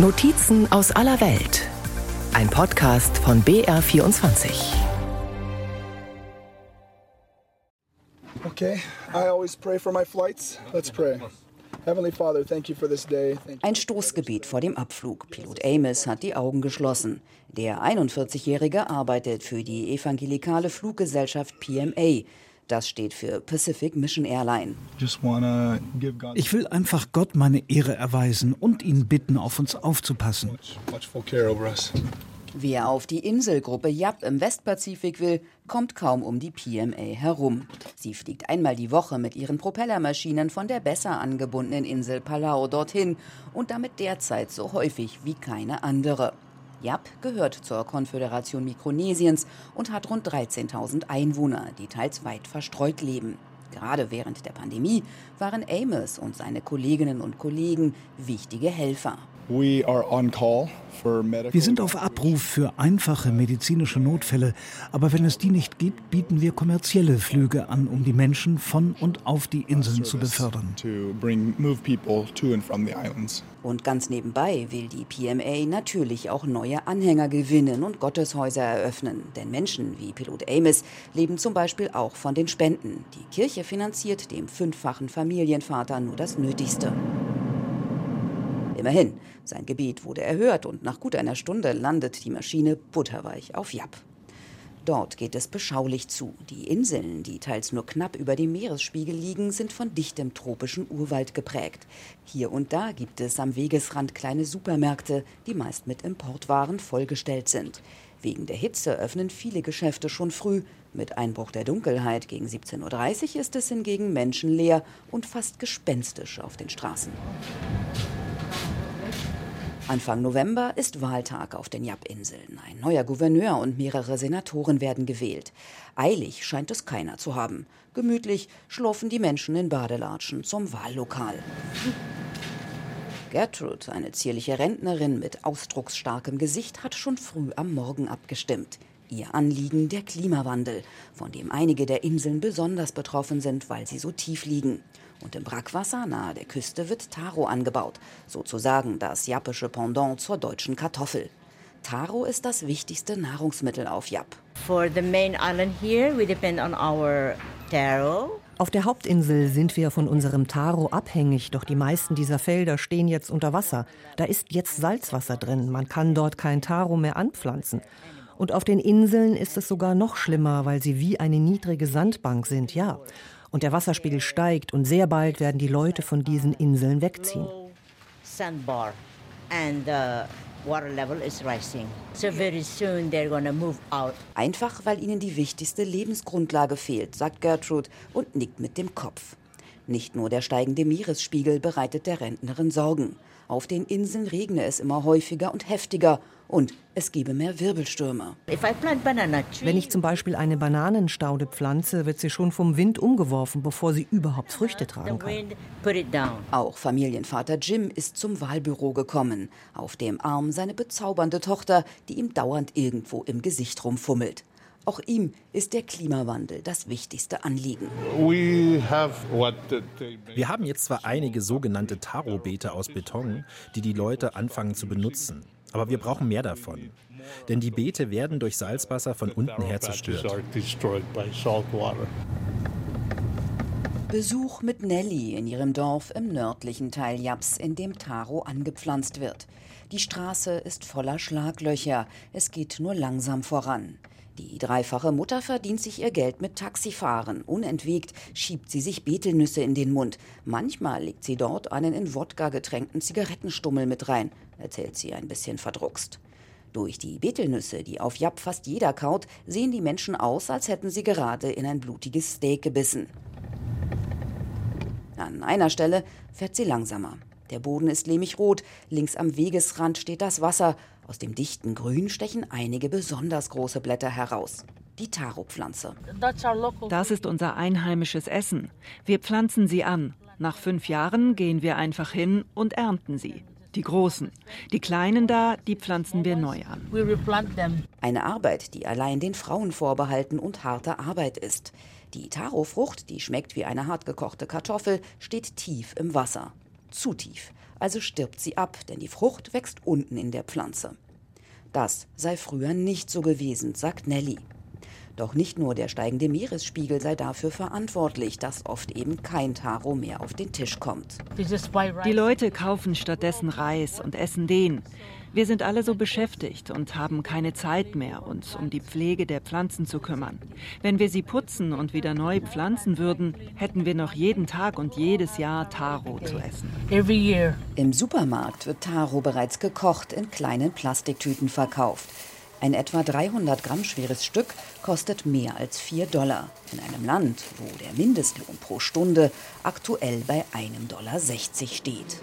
Notizen aus aller Welt. Ein Podcast von BR24. Okay, I always pray for my flights. Let's pray. Heavenly Father, thank you for this day. Thank Ein Stoßgebet vor dem Abflug. Pilot Amos hat die Augen geschlossen. Der 41-Jährige arbeitet für die evangelikale Fluggesellschaft PMA. Das steht für Pacific Mission Airline. Ich will einfach Gott meine Ehre erweisen und ihn bitten, auf uns aufzupassen. Wer auf die Inselgruppe Yap im Westpazifik will, kommt kaum um die PMA herum. Sie fliegt einmal die Woche mit ihren Propellermaschinen von der besser angebundenen Insel Palau dorthin und damit derzeit so häufig wie keine andere. Yap gehört zur Konföderation Mikronesiens und hat rund 13.000 Einwohner, die teils weit verstreut leben. Gerade während der Pandemie waren Amos und seine Kolleginnen und Kollegen wichtige Helfer. We are on call for medical. Wir sind auf Abruf für einfache medizinische Notfälle, aber wenn es die nicht gibt, bieten wir kommerzielle Flüge an, um die Menschen von und auf die Inseln zu befördern. to bring move people to and from the islands. Und ganz nebenbei will die PMA natürlich auch neue Anhänger gewinnen und Gotteshäuser eröffnen. Denn Menschen wie Pilot Amos leben zum Beispiel auch von den Spenden. Die Kirche finanziert dem fünffachen Familienvater nur das Nötigste. Immerhin, sein Gebet wurde erhört und nach gut einer Stunde landet die Maschine butterweich auf Yap. Dort geht es beschaulich zu. Die Inseln, die teils nur knapp über dem Meeresspiegel liegen, sind von dichtem tropischen Urwald geprägt. Hier und da gibt es am Wegesrand kleine Supermärkte, die meist mit Importwaren vollgestellt sind. Wegen der Hitze öffnen viele Geschäfte schon früh. Mit Einbruch der Dunkelheit gegen 17.30 Uhr ist es hingegen menschenleer und fast gespenstisch auf den Straßen. Anfang November ist Wahltag auf den Yap-Inseln. Ein neuer Gouverneur und mehrere Senatoren werden gewählt. Eilig scheint es keiner zu haben. Gemütlich schlurfen die Menschen in Badelatschen zum Wahllokal. Gertrude, eine zierliche Rentnerin mit ausdrucksstarkem Gesicht, hat schon früh am Morgen abgestimmt. Ihr Anliegen der Klimawandel, von dem einige der Inseln besonders betroffen sind, weil sie so tief liegen. Und im Brackwasser nahe der Küste wird Taro angebaut, sozusagen das jappische Pendant zur deutschen Kartoffel. Taro ist das wichtigste Nahrungsmittel auf Yap. For the main island here, we depend on our taro. Auf der Hauptinsel sind wir von unserem Taro abhängig, doch die meisten dieser Felder stehen jetzt unter Wasser. Da ist jetzt Salzwasser drin, man kann dort kein Taro mehr anpflanzen. Und auf den Inseln ist es sogar noch schlimmer, weil sie wie eine niedrige Sandbank sind, ja. Und der Wasserspiegel steigt und sehr bald werden die Leute von diesen Inseln wegziehen. Low sandbar, and the water level is rising. So very soon they're gonna move out. Einfach weil ihnen die wichtigste Lebensgrundlage fehlt, sagt Gertrude und nickt mit dem Kopf. Nicht nur der steigende Meeresspiegel bereitet der Rentnerin Sorgen. Auf den Inseln regne es immer häufiger und heftiger und es gebe mehr Wirbelstürme. Wenn ich zum Beispiel eine Bananenstaude pflanze, wird sie schon vom Wind umgeworfen, bevor sie überhaupt Früchte tragen kann. Auch Familienvater Jim ist zum Wahlbüro gekommen. Auf dem Arm seine bezaubernde Tochter, die ihm dauernd irgendwo im Gesicht rumfummelt. Auch ihm ist der Klimawandel das wichtigste Anliegen. Wir haben jetzt zwar einige sogenannte Taro-Beete aus Beton, die die Leute anfangen zu benutzen. Aber wir brauchen mehr davon. Denn die Beete werden durch Salzwasser von unten her zerstört. Besuch mit Nelly in ihrem Dorf im nördlichen Teil Japs, in dem Taro angepflanzt wird. Die Straße ist voller Schlaglöcher. Es geht nur langsam voran. Die dreifache Mutter verdient sich ihr Geld mit Taxifahren. Unentwegt schiebt sie sich Betelnüsse in den Mund. Manchmal legt sie dort einen in Wodka getränkten Zigarettenstummel mit rein, erzählt sie ein bisschen verdruckst. Durch die Betelnüsse, die auf Japp fast jeder kaut, sehen die Menschen aus, als hätten sie gerade in ein blutiges Steak gebissen. An einer Stelle fährt sie langsamer. Der Boden ist lehmig rot, links am Wegesrand steht das Wasser. Aus dem dichten Grün stechen einige besonders große Blätter heraus. Die Taro-Pflanze. Das ist unser einheimisches Essen. Wir pflanzen sie an. Nach fünf Jahren gehen wir einfach hin und ernten sie. Die großen. Die kleinen da, die pflanzen wir neu an. Eine Arbeit, die allein den Frauen vorbehalten und harte Arbeit ist. Die Taro-Frucht, die schmeckt wie eine hartgekochte Kartoffel, steht tief im Wasser. Zu tief. also stirbt sie ab, denn die Frucht wächst unten in der Pflanze. Das sei früher nicht so gewesen, sagt Nelly. Doch nicht nur der steigende Meeresspiegel sei dafür verantwortlich, dass oft eben kein Taro mehr auf den Tisch kommt. Die Leute kaufen stattdessen Reis und essen den. Wir sind alle so beschäftigt und haben keine Zeit mehr, uns um die Pflege der Pflanzen zu kümmern. Wenn wir sie putzen und wieder neu pflanzen würden, hätten wir noch jeden Tag und jedes Jahr Taro zu essen. Im Supermarkt wird Taro bereits gekocht in kleinen Plastiktüten verkauft. Ein etwa 300 Gramm schweres Stück kostet mehr als 4 Dollar. In einem Land, wo der Mindestlohn pro Stunde aktuell bei 1,60 Dollar steht.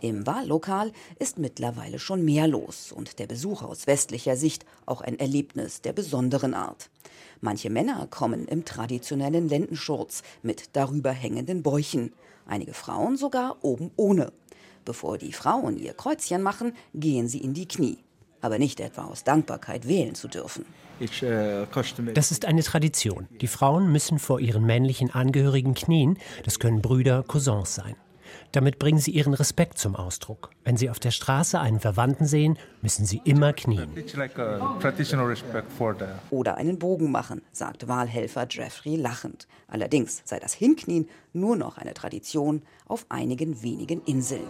Im Wahllokal ist mittlerweile schon mehr los und der Besuch aus westlicher Sicht auch ein Erlebnis der besonderen Art. Manche Männer kommen im traditionellen Lendenschurz mit darüber hängenden Bäuchen, einige Frauen sogar oben ohne. Bevor die Frauen ihr Kreuzchen machen, gehen sie in die Knie. Aber nicht etwa aus Dankbarkeit wählen zu dürfen. Das ist eine Tradition. Die Frauen müssen vor ihren männlichen Angehörigen knien. Das können Brüder, Cousins sein. Damit bringen sie ihren Respekt zum Ausdruck. Wenn sie auf der Straße einen Verwandten sehen, müssen sie immer knien. Oder einen Bogen machen, sagt Wahlhelfer Jeffrey lachend. Allerdings sei das Hinknien nur noch eine Tradition auf einigen wenigen Inseln.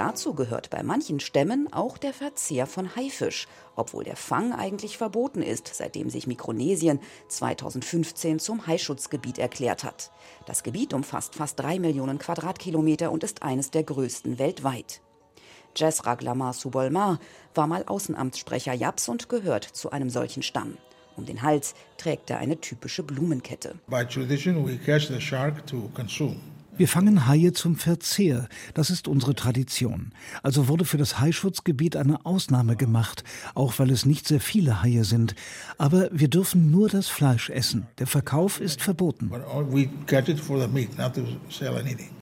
Dazu gehört bei manchen Stämmen auch der Verzehr von Haifisch, obwohl der Fang eigentlich verboten ist, seitdem sich Mikronesien 2015 zum Haischutzgebiet erklärt hat. Das Gebiet umfasst fast drei Millionen Quadratkilometer und ist eines der größten weltweit. Jess Raglamar Subolmar war mal Außenamtssprecher Japs und gehört zu einem solchen Stamm. Um den Hals trägt er eine typische Blumenkette. By tradition, we catch the shark to consume. Wir fangen Haie zum Verzehr. Das ist unsere Tradition. Also wurde für das Haischutzgebiet eine Ausnahme gemacht, auch weil es nicht sehr viele Haie sind. Aber wir dürfen nur das Fleisch essen. Der Verkauf ist verboten.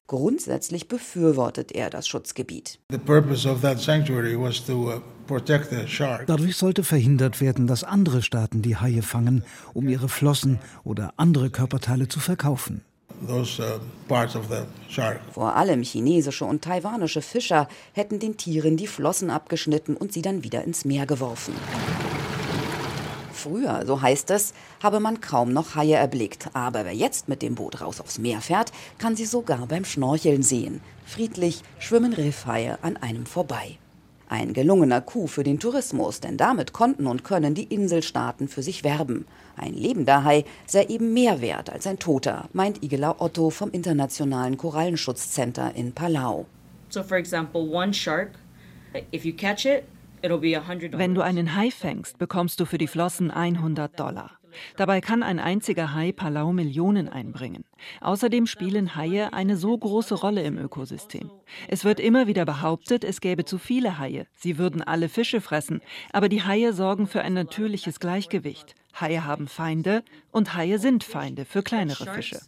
Grundsätzlich befürwortet er das Schutzgebiet. Uh, Dadurch sollte verhindert werden, dass andere Staaten die Haie fangen, um ihre Flossen oder andere Körperteile zu verkaufen. Those, uh, Vor allem chinesische und taiwanische Fischer hätten den Tieren die Flossen abgeschnitten und sie dann wieder ins Meer geworfen. Früher, so heißt es, habe man kaum noch Haie erblickt, aber wer jetzt mit dem Boot raus aufs Meer fährt, kann sie sogar beim Schnorcheln sehen. Friedlich schwimmen Riffhaie an einem vorbei. Ein gelungener Coup für den Tourismus, denn damit konnten und können die Inselstaaten für sich werben. Ein lebender Hai sei eben mehr wert als ein toter, meint Igela Otto vom Internationalen Korallenschutzzentrum in Palau. So for example, one shark, if you catch it, wenn du einen Hai fängst, bekommst du für die Flossen 100 Dollar. Dabei kann ein einziger Hai Palau Millionen einbringen. Außerdem spielen Haie eine so große Rolle im Ökosystem. Es wird immer wieder behauptet, es gäbe zu viele Haie. Sie würden alle Fische fressen. Aber die Haie sorgen für ein natürliches Gleichgewicht. Haie haben Feinde und Haie sind Feinde für kleinere Fische.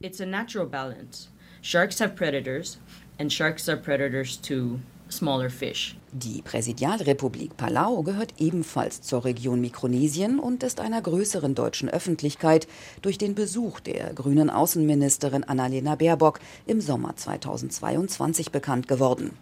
It's a natural balance. Sharks have predators and sharks are predators to smaller fish. Die Präsidialrepublik Palau gehört ebenfalls zur Region Mikronesien und ist einer größeren deutschen Öffentlichkeit durch den Besuch der grünen Außenministerin Annalena Baerbock im Sommer 2022 bekannt geworden.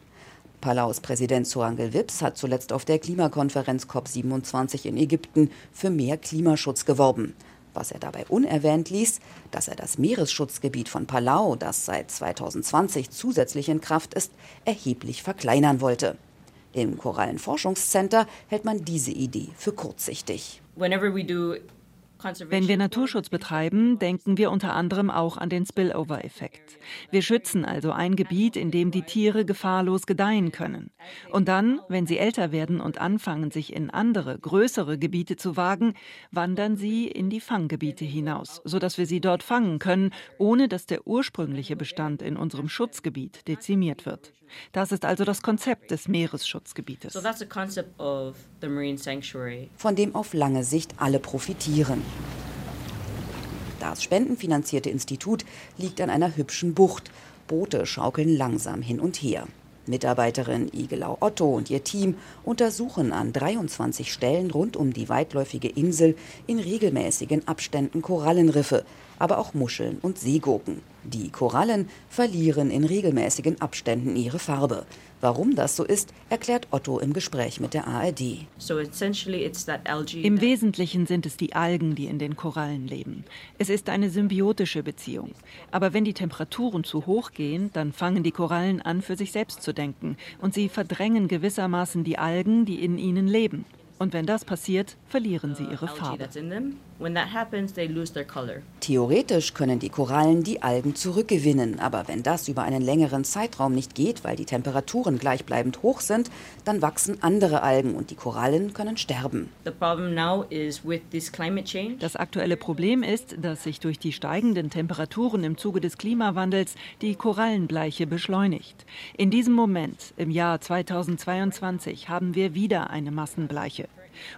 Palaus Präsident Soangel Wips hat zuletzt auf der Klimakonferenz COP27 in Ägypten für mehr Klimaschutz geworben. Was er dabei unerwähnt ließ, dass er das Meeresschutzgebiet von Palau, das seit 2020 zusätzlich in Kraft ist, erheblich verkleinern wollte. Im Korallenforschungscenter hält man diese Idee für kurzsichtig. Whenever we do wenn wir Naturschutz betreiben, denken wir unter anderem auch an den Spillover-Effekt. Wir schützen also ein Gebiet, in dem die Tiere gefahrlos gedeihen können. Und dann, wenn sie älter werden und anfangen, sich in andere, größere Gebiete zu wagen, wandern sie in die Fanggebiete hinaus, sodass wir sie dort fangen können, ohne dass der ursprüngliche Bestand in unserem Schutzgebiet dezimiert wird. Das ist also das Konzept des Meeresschutzgebietes. Von dem auf lange Sicht alle profitieren. Das spendenfinanzierte Institut liegt an einer hübschen Bucht. Boote schaukeln langsam hin und her. Mitarbeiterin Igelau Otto und ihr Team untersuchen an 23 Stellen rund um die weitläufige Insel in regelmäßigen Abständen Korallenriffe, aber auch Muscheln und Seegurken. Die Korallen verlieren in regelmäßigen Abständen ihre Farbe. Warum das so ist, erklärt Otto im Gespräch mit der ARD. Im Wesentlichen sind es die Algen, die in den Korallen leben. Es ist eine symbiotische Beziehung. Aber wenn die Temperaturen zu hoch gehen, dann fangen die Korallen an, für sich selbst zu denken. Und sie verdrängen gewissermaßen die Algen, die in ihnen leben. Und wenn das passiert, verlieren sie ihre Farbe. Theoretisch können die Korallen die Algen zurückgewinnen, aber wenn das über einen längeren Zeitraum nicht geht, weil die Temperaturen gleichbleibend hoch sind, dann wachsen andere Algen und die Korallen können sterben. Das aktuelle Problem ist, dass sich durch die steigenden Temperaturen im Zuge des Klimawandels die Korallenbleiche beschleunigt. In diesem Moment, im Jahr 2022, haben wir wieder eine Massenbleiche.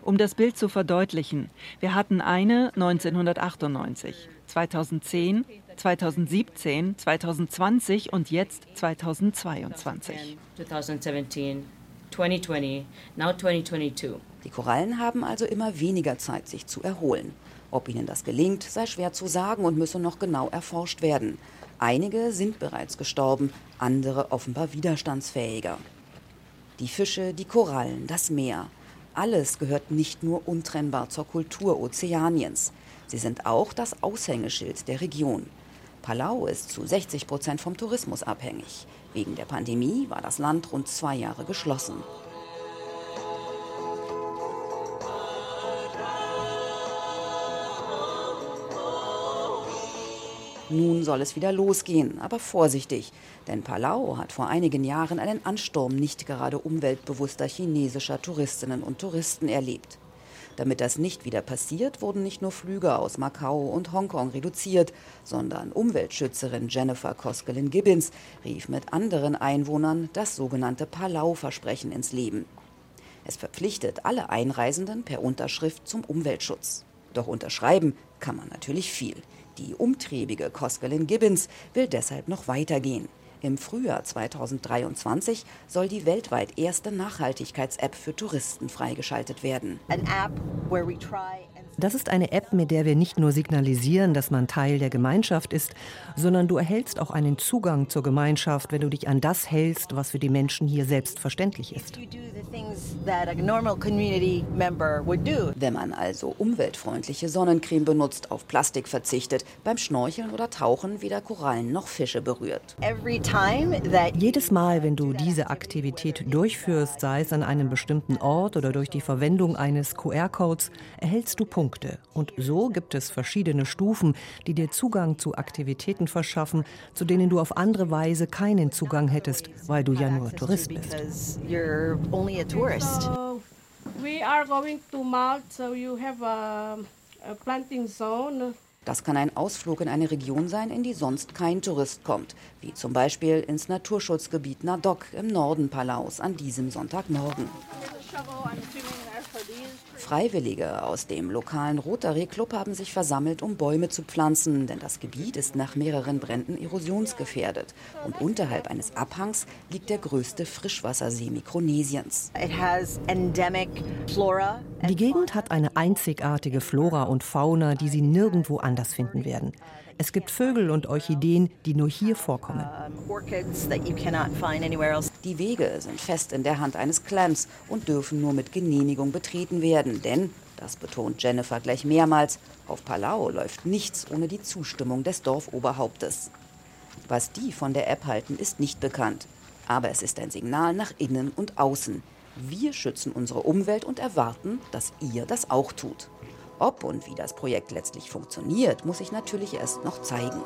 Um das Bild zu verdeutlichen, wir hatten eine 1998, 2010, 2017, 2020 und jetzt 2022. 2017, 2020, now 2022. Die Korallen haben also immer weniger Zeit, sich zu erholen. Ob ihnen das gelingt, sei schwer zu sagen und müsse noch genau erforscht werden. Einige sind bereits gestorben, andere offenbar widerstandsfähiger. Die Fische, die Korallen, das Meer. Alles gehört nicht nur untrennbar zur Kultur Ozeaniens. Sie sind auch das Aushängeschild der Region. Palau ist zu 60 Prozent vom Tourismus abhängig. Wegen der Pandemie war das Land rund zwei Jahre geschlossen. Nun soll es wieder losgehen, aber vorsichtig, denn Palau hat vor einigen Jahren einen Ansturm nicht gerade umweltbewusster chinesischer Touristinnen und Touristen erlebt. Damit das nicht wieder passiert, wurden nicht nur Flüge aus Macau und Hongkong reduziert, sondern Umweltschützerin Jennifer Koskelin-Gibbons rief mit anderen Einwohnern das sogenannte Palau-Versprechen ins Leben. Es verpflichtet alle Einreisenden per Unterschrift zum Umweltschutz. Doch unterschreiben kann man natürlich viel. Die umtriebige Koskelin Gibbons will deshalb noch weitergehen. Im Frühjahr 2023 soll die weltweit erste Nachhaltigkeits-App für Touristen freigeschaltet werden. Das ist eine App, mit der wir nicht nur signalisieren, dass man Teil der Gemeinschaft ist, sondern du erhältst auch einen Zugang zur Gemeinschaft, wenn du dich an das hältst, was für die Menschen hier selbstverständlich ist. Wenn man also umweltfreundliche Sonnencreme benutzt, auf Plastik verzichtet, beim Schnorcheln oder Tauchen weder Korallen noch Fische berührt. Jedes Mal, wenn du diese Aktivität durchführst, sei es an einem bestimmten Ort oder durch die Verwendung eines QR-Codes, erhältst du Punkte. Und so gibt es verschiedene Stufen, die dir Zugang zu Aktivitäten verschaffen, zu denen du auf andere Weise keinen Zugang hättest, weil du ja nur Tourist bist. we are going to Malt, so you have a, a planting zone. Das kann ein Ausflug in eine Region sein, in die sonst kein Tourist kommt, wie zum Beispiel ins Naturschutzgebiet Nadok im Norden Palaus an diesem Sonntagmorgen. Freiwillige aus dem lokalen Rotary Club haben sich versammelt, um Bäume zu pflanzen, denn das Gebiet ist nach mehreren Bränden erosionsgefährdet. Und unterhalb eines Abhangs liegt der größte Frischwassersee Mikronesiens. Die Gegend hat eine einzigartige Flora und Fauna, die sie nirgendwo anders finden werden. Es gibt Vögel und Orchideen, die nur hier vorkommen. Die Wege sind fest in der Hand eines Clans und dürfen nur mit Genehmigung betreten werden, denn, das betont Jennifer gleich mehrmals, auf Palau läuft nichts ohne die Zustimmung des Dorfoberhauptes. Was die von der App halten, ist nicht bekannt. Aber es ist ein Signal nach innen und außen. Wir schützen unsere Umwelt und erwarten, dass ihr das auch tut. Ob und wie das Projekt letztlich funktioniert, muss sich natürlich erst noch zeigen.